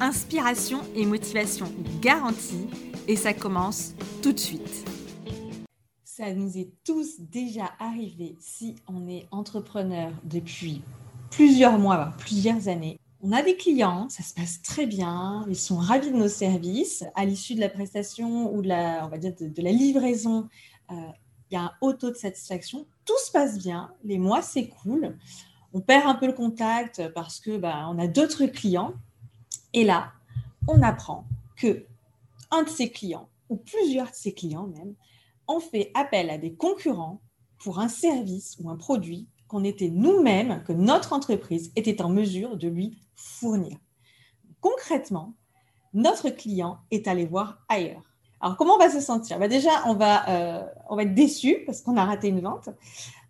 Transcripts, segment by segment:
inspiration et motivation garantie et ça commence tout de suite. Ça nous est tous déjà arrivé si on est entrepreneur depuis plusieurs mois, plusieurs années. On a des clients, ça se passe très bien, ils sont ravis de nos services. À l'issue de la prestation ou de la, livraison, euh, il y a un haut taux de satisfaction. Tout se passe bien, les mois s'écoulent. On perd un peu le contact parce que bah, on a d'autres clients et là, on apprend que un de ses clients, ou plusieurs de ses clients même, ont fait appel à des concurrents pour un service ou un produit qu'on était nous-mêmes, que notre entreprise était en mesure de lui fournir. Concrètement, notre client est allé voir ailleurs. Alors, comment on va se sentir? Bah, Déjà, on euh, on va être déçu parce qu'on a raté une vente.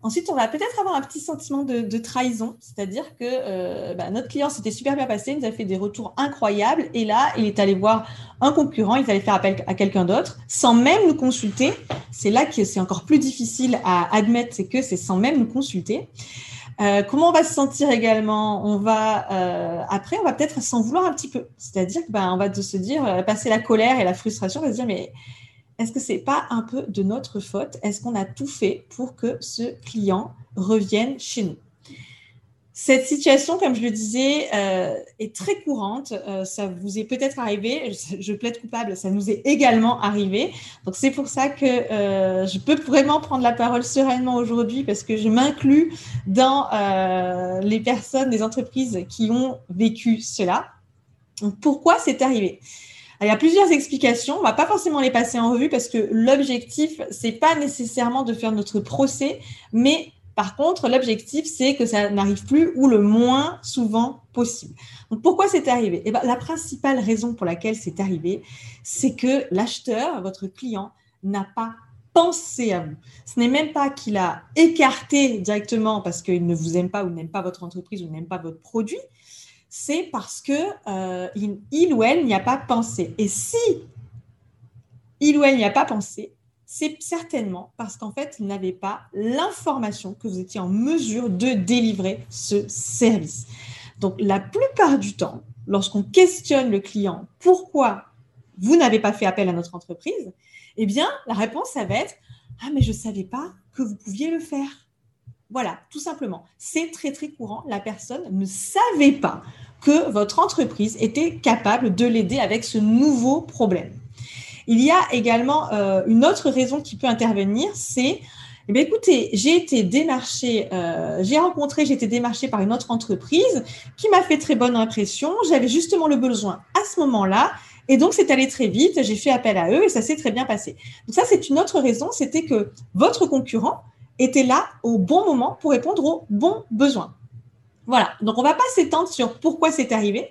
Ensuite, on va peut-être avoir un petit sentiment de, trahison, c'est-à-dire que euh, bah, notre client s'était super bien passé, il nous a fait des retours incroyables, et là, il est allé voir un concurrent, il allait faire appel à quelqu'un d'autre, sans même nous consulter. C'est là que c'est encore plus difficile à admettre, c'est que c'est sans même nous consulter. Euh, comment on va se sentir également? On va euh, après, on va peut-être s'en vouloir un petit peu, c'est-à-dire qu'on ben, va se dire, passer la colère et la frustration, on va se dire mais est-ce que c'est pas un peu de notre faute? Est-ce qu'on a tout fait pour que ce client revienne chez nous? Cette situation, comme je le disais, euh, est très courante. Euh, ça vous est peut-être arrivé. Je, plaide coupable, ça nous est également arrivé. Donc c'est pour ça que euh, je peux vraiment prendre la parole sereinement aujourd'hui parce que je m'inclus dans les personnes, les entreprises qui ont vécu cela. Pourquoi c'est arrivé? Il y a plusieurs explications. On va pas forcément les passer en revue parce que l'objectif, c'est pas nécessairement de faire notre procès, mais par contre, l'objectif, c'est que ça n'arrive plus ou le moins souvent possible. Donc, pourquoi c'est arrivé? Eh ben, La principale raison pour laquelle c'est arrivé, c'est que l'acheteur, votre client, n'a pas pensé à vous. Ce n'est même pas qu'il a écarté directement parce qu'il ne vous aime pas ou n'aime pas votre entreprise ou n'aime pas votre produit. C'est parce que euh, il ou elle n'y a pas pensé. Et si il ou elle n'y a pas pensé, c'est certainement parce qu'en fait, il n'avait pas l'information que vous étiez en mesure de délivrer ce service. Donc, la plupart du temps, lorsqu'on questionne le client pourquoi vous n'avez pas fait appel à notre entreprise, eh bien, la réponse, ça va être Ah, mais je ne savais pas que vous pouviez le faire. Voilà, tout simplement. C'est très, très courant. La personne ne savait pas que votre entreprise était capable de l'aider avec ce nouveau problème. Il y a également euh, une autre raison qui peut intervenir, c'est eh écoutez, j'ai été démarchée, euh, j'ai rencontré, j'ai été démarchée par une autre entreprise qui m'a fait très bonne impression. J'avais justement le besoin à ce moment-là. Et donc, c'est allé très vite. J'ai fait appel à eux et ça s'est très bien passé. Donc, ça, c'est une autre raison. C'était que votre concurrent était là au bon moment pour répondre aux bons besoins. Voilà. Donc, on ne va pas s'étendre sur pourquoi c'est arrivé.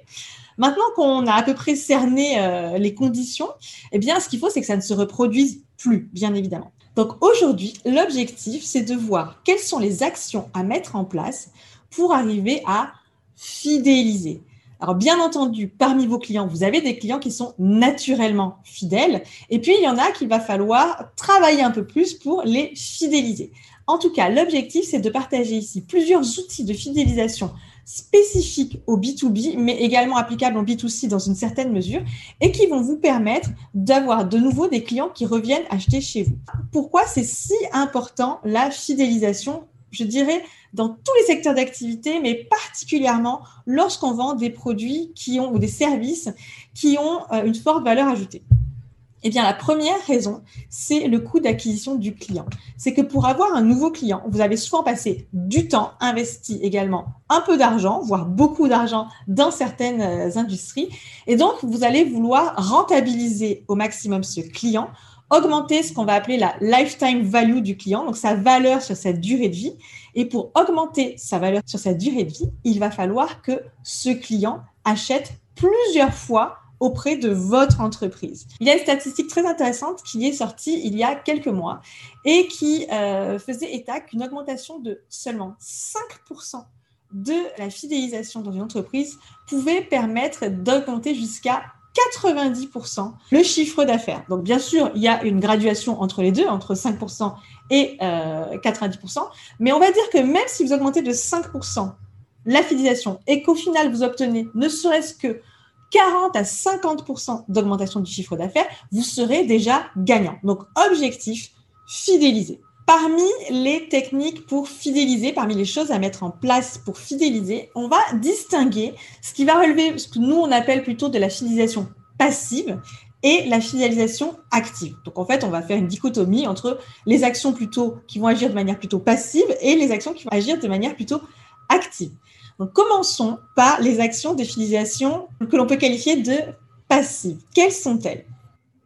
Maintenant qu'on a à peu près cerné euh, les conditions, eh bien, ce qu'il faut, c'est que ça ne se reproduise plus, bien évidemment. Donc aujourd'hui, l'objectif, c'est de voir quelles sont les actions à mettre en place pour arriver à fidéliser. Alors, bien entendu, parmi vos clients, vous avez des clients qui sont naturellement fidèles. Et puis, il y en a qu'il va falloir travailler un peu plus pour les fidéliser. En tout cas, l'objectif, c'est de partager ici plusieurs outils de fidélisation spécifiques au B2B, mais également applicables en B2C dans une certaine mesure, et qui vont vous permettre d'avoir de nouveau des clients qui reviennent acheter chez vous. Pourquoi c'est si important la fidélisation je dirais, dans tous les secteurs d'activité, mais particulièrement lorsqu'on vend des produits qui ont ou des services qui ont euh, une forte valeur ajoutée? Eh bien, la première raison, c'est le coût d'acquisition du client. C'est que pour avoir un nouveau client, vous avez souvent passé du temps, investi également un peu d'argent, voire beaucoup d'argent dans certaines euh, industries. Et donc, vous allez vouloir rentabiliser au maximum ce client, augmenter ce qu'on va appeler la lifetime value du client, donc sa valeur sur sa durée de vie. Et pour augmenter sa valeur sur sa durée de vie, il va falloir que ce client achète plusieurs fois auprès de votre entreprise. Il y a une statistique très intéressante qui est sortie il y a quelques mois et qui euh, faisait état qu'une augmentation de seulement 5% de la fidélisation dans une entreprise pouvait permettre d'augmenter jusqu'à 90% le chiffre d'affaires. Donc bien sûr, il y a une graduation entre les deux, entre 5% et 90%, euh, mais on va dire que même si vous augmentez de 5% la fidélisation et qu'au final vous obtenez ne serait-ce que 40 à 50% d'augmentation du chiffre d'affaires, vous serez déjà gagnant. Donc objectif, fidéliser. Parmi les techniques pour fidéliser, parmi les choses à mettre en place pour fidéliser, on va distinguer ce qui va relever ce que nous on appelle plutôt de la fidélisation passive et la fidélisation active. Donc en fait, on va faire une dichotomie entre les actions plutôt qui vont agir de manière plutôt passive et les actions qui vont agir de manière plutôt active. Donc commençons par les actions de que l'on peut qualifier de passives. Quelles sont-elles?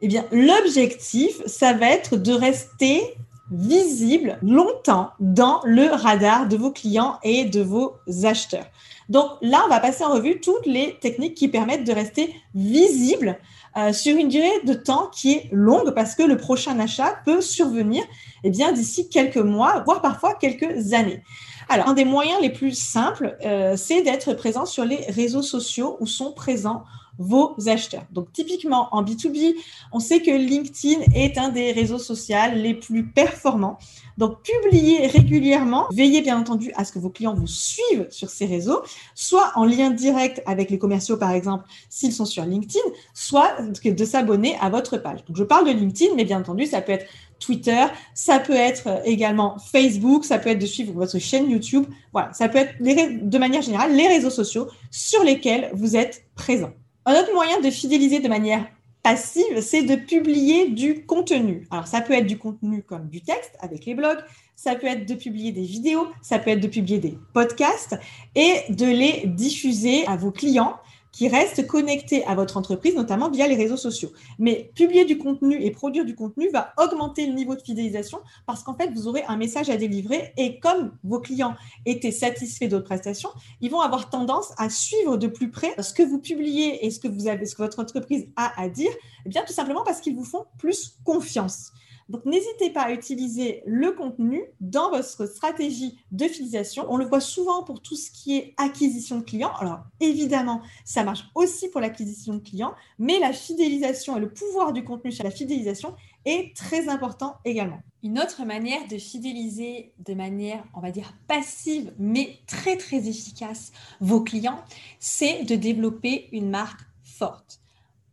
Eh bien, l'objectif, ça va être de rester visible longtemps dans le radar de vos clients et de vos acheteurs. Donc là, on va passer en revue toutes les techniques qui permettent de rester visible euh, sur une durée de temps qui est longue parce que le prochain achat peut survenir eh d'ici quelques mois, voire parfois quelques années. Alors, un des moyens les plus simples, euh, c'est d'être présent sur les réseaux sociaux où sont présents vos acheteurs. Donc typiquement en B2B, on sait que LinkedIn est un des réseaux sociaux les plus performants. Donc publiez régulièrement, veillez bien entendu à ce que vos clients vous suivent sur ces réseaux, soit en lien direct avec les commerciaux par exemple s'ils sont sur LinkedIn, soit de s'abonner à votre page. Donc je parle de LinkedIn, mais bien entendu ça peut être Twitter, ça peut être également Facebook, ça peut être de suivre votre chaîne YouTube. Voilà, ça peut être de manière générale les réseaux sociaux sur lesquels vous êtes présent. Un autre moyen de fidéliser de manière passive, c'est de publier du contenu. Alors, ça peut être du contenu comme du texte avec les blogs, ça peut être de publier des vidéos, ça peut être de publier des podcasts et de les diffuser à vos clients qui restent connectés à votre entreprise, notamment via les réseaux sociaux. Mais publier du contenu et produire du contenu va augmenter le niveau de fidélisation parce qu'en fait, vous aurez un message à délivrer et comme vos clients étaient satisfaits de votre prestation, ils vont avoir tendance à suivre de plus près ce que vous publiez et ce que vous avez, ce que votre entreprise a à dire, eh bien tout simplement parce qu'ils vous font plus confiance. Donc, n'hésitez pas à utiliser le contenu dans votre stratégie de fidélisation. On le voit souvent pour tout ce qui est acquisition de clients. Alors, évidemment, ça marche aussi pour l'acquisition de clients, mais la fidélisation et le pouvoir du contenu sur la fidélisation est très important également. Une autre manière de fidéliser de manière, on va dire, passive, mais très, très efficace vos clients, c'est de développer une marque forte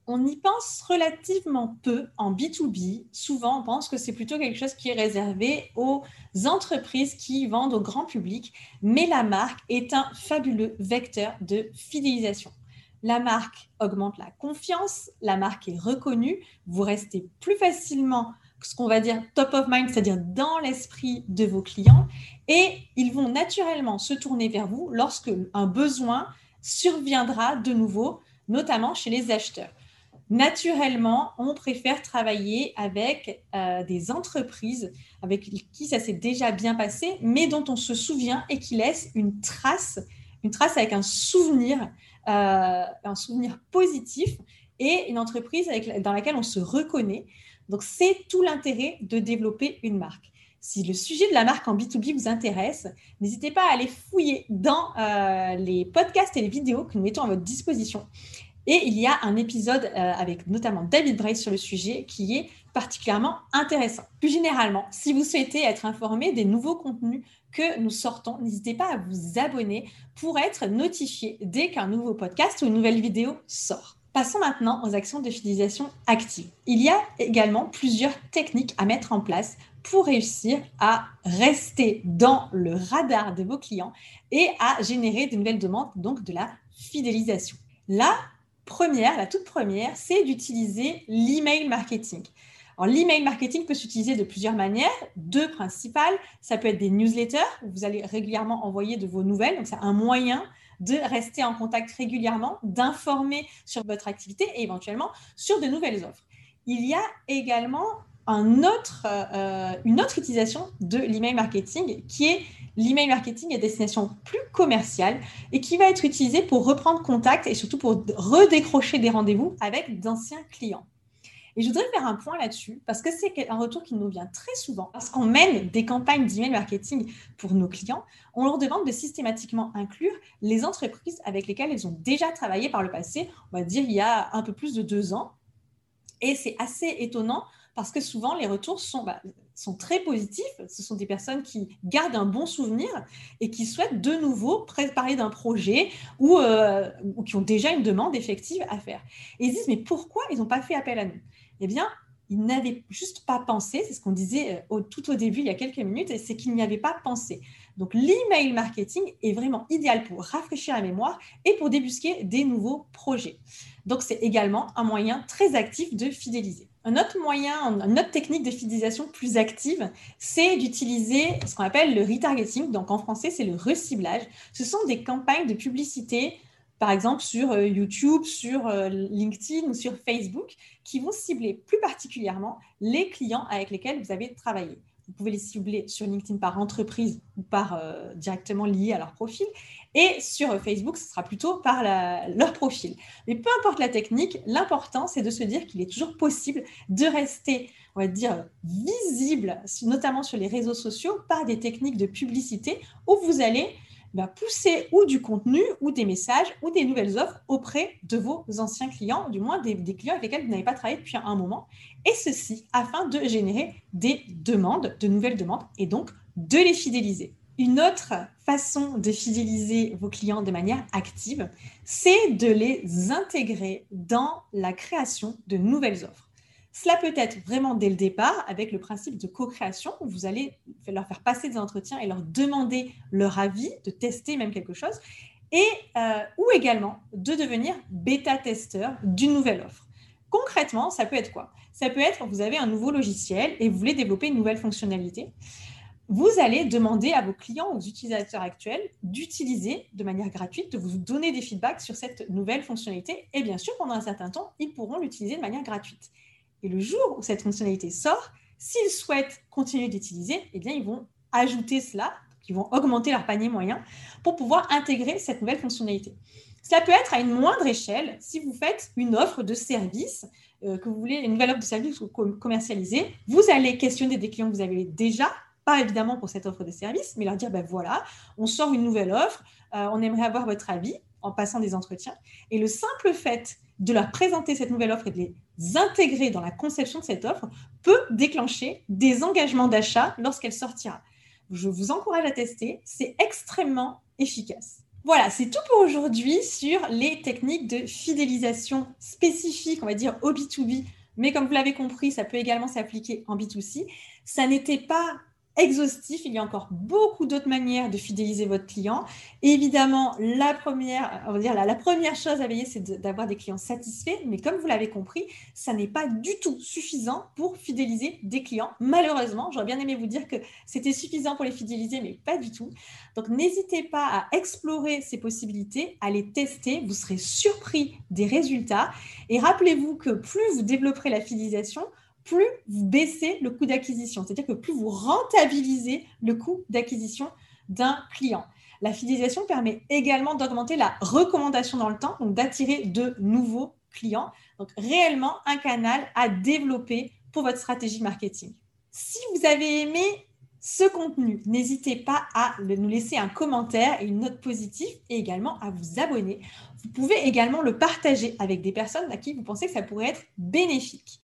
on y pense relativement peu en B2B. Souvent, on pense que c'est plutôt quelque chose qui est réservé aux entreprises qui vendent au grand public, mais la marque est un fabuleux vecteur de fidélisation. La marque augmente la confiance, la marque est reconnue, vous restez plus facilement ce qu'on va dire top of mind, c'est-à-dire dans l'esprit de vos clients, et ils vont naturellement se tourner vers vous lorsque un besoin surviendra de nouveau, notamment chez les acheteurs naturellement, on préfère travailler avec euh, des entreprises avec qui ça s'est déjà bien passé, mais dont on se souvient et qui laissent une trace, une trace avec un souvenir, euh, un souvenir positif et une entreprise dans laquelle on se reconnaît. Donc, c'est tout l'intérêt de développer une marque. Si le sujet de la marque en B2B vous intéresse, n'hésitez pas à aller fouiller dans euh, les podcasts et les vidéos que nous mettons à votre disposition. Et il y a un épisode euh, avec notamment David Brace sur le sujet qui est particulièrement intéressant. Plus généralement, si vous souhaitez être informé des nouveaux contenus que nous sortons, n'hésitez pas à vous abonner pour être notifié dès qu'un nouveau podcast ou une nouvelle vidéo sort. Passons maintenant aux actions de fidélisation active. Il y a également plusieurs techniques à mettre en place pour réussir à rester dans le radar de vos clients et à générer de nouvelles demandes, donc de la fidélisation. Là, première, la toute première, c'est d'utiliser l'email marketing. L'email marketing peut s'utiliser de plusieurs manières, deux principales. Ça peut être des newsletters, où vous allez régulièrement envoyer de vos nouvelles. Donc, c'est un moyen de rester en contact régulièrement, d'informer sur votre activité et éventuellement sur de nouvelles offres. Il y a également autre, euh, une autre utilisation de l'email marketing qui est l'email marketing est destination plus commerciale et qui va être utilisé pour reprendre contact et surtout pour redécrocher des rendez-vous avec d'anciens clients. Et je voudrais faire un point là-dessus parce que c'est un retour qui nous vient très souvent. Parce qu'on mène des campagnes d'email marketing pour nos clients, on leur demande de systématiquement inclure les entreprises avec lesquelles ils ont déjà travaillé par le passé, on va dire il y a un peu plus de deux ans. Et c'est assez étonnant parce que souvent les retours sont, bah, sont très positifs. Ce sont des personnes qui gardent un bon souvenir et qui souhaitent de nouveau parler d'un projet ou, euh, ou, qui ont déjà une demande effective à faire. Ils disent, mais pourquoi ils n'ont pas fait appel à nous? Eh bien, ils n'avaient juste pas pensé, c'est ce qu'on disait euh, tout au début il y a quelques minutes, c'est qu'ils n'y avaient pas pensé. Donc l'email marketing est vraiment idéal pour rafraîchir la mémoire et pour débusquer des nouveaux projets. Donc c'est également un moyen très actif de fidéliser. Un autre moyen, une autre technique de fidélisation plus active, c'est d'utiliser ce qu'on appelle le retargeting. Donc en français, c'est le reciblage. Ce sont des campagnes de publicité, par exemple sur euh, YouTube, sur euh, LinkedIn ou sur Facebook, qui vont cibler plus particulièrement les clients avec lesquels vous avez travaillé. Vous pouvez les cibler sur LinkedIn par entreprise ou par euh, directement lié à leur profil. Et sur Facebook, ce sera plutôt par leur profil. Mais peu importe la technique, l'important, c'est de se dire qu'il est toujours possible de rester, on va dire, visible, notamment sur les réseaux sociaux, par des techniques de publicité où vous allez pousser ou du contenu ou des messages ou des nouvelles offres auprès de vos anciens clients, du moins des clients avec lesquels vous n'avez pas travaillé depuis un moment. Et ceci afin de générer des demandes, de nouvelles demandes, et donc de les fidéliser. Une autre façon de fidéliser vos clients de manière active, c'est de les intégrer dans la création de nouvelles offres. Cela peut être vraiment dès le départ avec le principe de co-création où vous allez leur faire passer des entretiens et leur demander leur avis, de tester même quelque chose, et euh, ou également de devenir bêta-testeur d'une nouvelle offre. Concrètement, ça peut être quoi? Ça peut être, vous avez un nouveau logiciel et vous voulez développer une nouvelle fonctionnalité vous allez demander à vos clients, aux utilisateurs actuels, d'utiliser de manière gratuite, de vous donner des feedbacks sur cette nouvelle fonctionnalité. Et bien sûr, pendant un certain temps, ils pourront l'utiliser de manière gratuite. Et le jour où cette fonctionnalité sort, s'ils souhaitent continuer d'utiliser, eh bien, ils vont ajouter cela, ils vont augmenter leur panier moyen pour pouvoir intégrer cette nouvelle fonctionnalité. Cela peut être à une moindre échelle si vous faites une offre de service, euh, que vous voulez une nouvelle offre de service commercialiser. Vous allez questionner des clients que vous avez déjà pas évidemment pour cette offre de service, mais leur dire, ben voilà, on sort une nouvelle offre, euh, on aimerait avoir votre avis en passant des entretiens. Et le simple fait de leur présenter cette nouvelle offre et de les intégrer dans la conception de cette offre peut déclencher des engagements d'achat lorsqu'elle sortira. Je vous encourage à tester, c'est extrêmement efficace. Voilà, c'est tout pour aujourd'hui sur les techniques de fidélisation spécifiques, on va dire au B2B, mais comme vous l'avez compris, ça peut également s'appliquer en B2C. Ça n'était pas exhaustif. Il y a encore beaucoup d'autres manières de fidéliser votre client. évidemment, la première, on va dire la, première chose à veiller, c'est d'avoir des clients satisfaits. Mais comme vous l'avez compris, ça n'est pas du tout suffisant pour fidéliser des clients. Malheureusement, j'aurais bien aimé vous dire que c'était suffisant pour les fidéliser, mais pas du tout. Donc, n'hésitez pas à explorer ces possibilités, à les tester. Vous serez surpris des résultats. Et rappelez-vous que plus vous développerez la fidélisation, plus vous baissez le coût d'acquisition, c'est-à-dire que plus vous rentabilisez le coût d'acquisition d'un client. La fidélisation permet également d'augmenter la recommandation dans le temps, donc d'attirer de nouveaux clients. Donc réellement un canal à développer pour votre stratégie marketing. Si vous avez aimé ce contenu, n'hésitez pas à nous laisser un commentaire et une note positive et également à vous abonner. Vous pouvez également le partager avec des personnes à qui vous pensez que ça pourrait être bénéfique.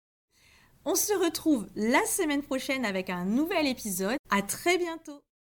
On se retrouve la semaine prochaine avec un nouvel épisode. À très bientôt.